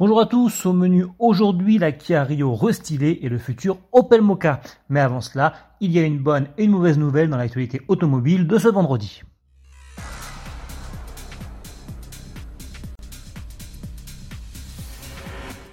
Bonjour à tous, au menu aujourd'hui la Kia Rio restylée et le futur Opel Mocha. Mais avant cela, il y a une bonne et une mauvaise nouvelle dans l'actualité automobile de ce vendredi.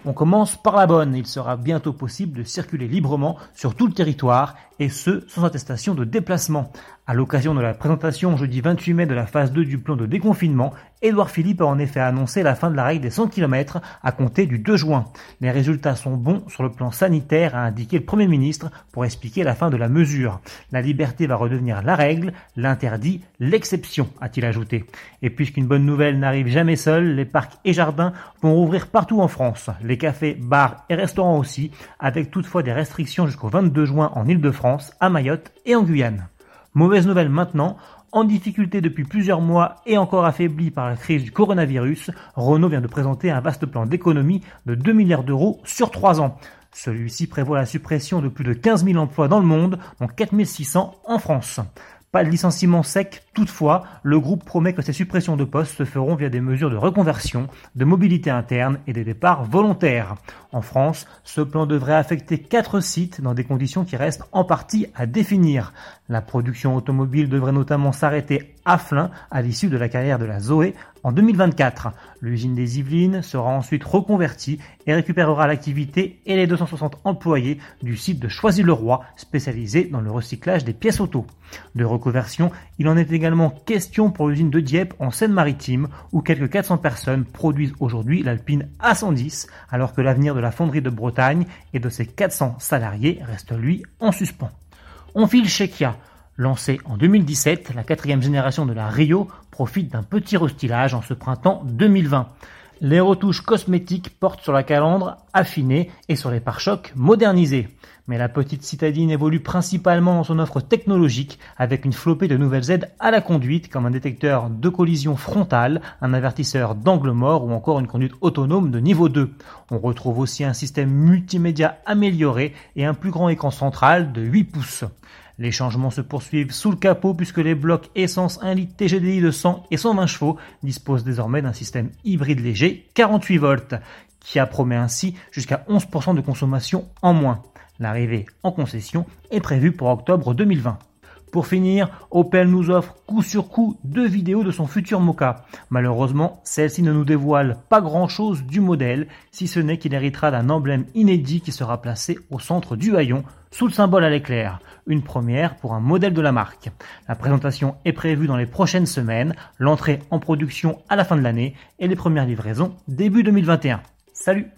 On commence par la bonne, il sera bientôt possible de circuler librement sur tout le territoire et ce, sans attestation de déplacement. À l'occasion de la présentation jeudi 28 mai de la phase 2 du plan de déconfinement, Édouard Philippe a en effet annoncé la fin de la règle des 100 km à compter du 2 juin. Les résultats sont bons sur le plan sanitaire, a indiqué le Premier ministre pour expliquer la fin de la mesure. La liberté va redevenir la règle, l'interdit, l'exception, a-t-il ajouté. Et puisqu'une bonne nouvelle n'arrive jamais seule, les parcs et jardins vont rouvrir partout en France. Les cafés, bars et restaurants aussi, avec toutefois des restrictions jusqu'au 22 juin en Ile-de-France, à Mayotte et en Guyane. Mauvaise nouvelle maintenant, en difficulté depuis plusieurs mois et encore affaibli par la crise du coronavirus, Renault vient de présenter un vaste plan d'économie de 2 milliards d'euros sur 3 ans. Celui-ci prévoit la suppression de plus de 15 000 emplois dans le monde, dont 4 600 en France. Pas de licenciement sec, toutefois, le groupe promet que ces suppressions de postes se feront via des mesures de reconversion, de mobilité interne et des départs volontaires. En France, ce plan devrait affecter quatre sites dans des conditions qui restent en partie à définir. La production automobile devrait notamment s'arrêter à Flins à l'issue de la carrière de la Zoé en 2024. L'usine des Yvelines sera ensuite reconvertie et récupérera l'activité et les 260 employés du site de Choisy-le-Roi spécialisé dans le recyclage des pièces auto. De reconversion, il en est également question pour l'usine de Dieppe en Seine-Maritime où quelques 400 personnes produisent aujourd'hui l'Alpine A110 alors que l'avenir de la fonderie de Bretagne et de ses 400 salariés reste lui en suspens. On file chez Kia. Lancée en 2017, la quatrième génération de la Rio profite d'un petit restylage en ce printemps 2020. Les retouches cosmétiques portent sur la calandre affinée et sur les pare-chocs modernisés. Mais la petite citadine évolue principalement dans son offre technologique avec une flopée de nouvelles aides à la conduite comme un détecteur de collision frontale, un avertisseur d'angle mort ou encore une conduite autonome de niveau 2. On retrouve aussi un système multimédia amélioré et un plus grand écran central de 8 pouces. Les changements se poursuivent sous le capot puisque les blocs essence 1 litre TGDI de 100 et 120 chevaux disposent désormais d'un système hybride léger 48 volts qui promet ainsi jusqu'à 11% de consommation en moins. L'arrivée en concession est prévue pour octobre 2020. Pour finir, Opel nous offre coup sur coup deux vidéos de son futur Mocha. Malheureusement, celle-ci ne nous dévoile pas grand-chose du modèle, si ce n'est qu'il héritera d'un emblème inédit qui sera placé au centre du haillon, sous le symbole à l'éclair. Une première pour un modèle de la marque. La présentation est prévue dans les prochaines semaines, l'entrée en production à la fin de l'année et les premières livraisons début 2021. Salut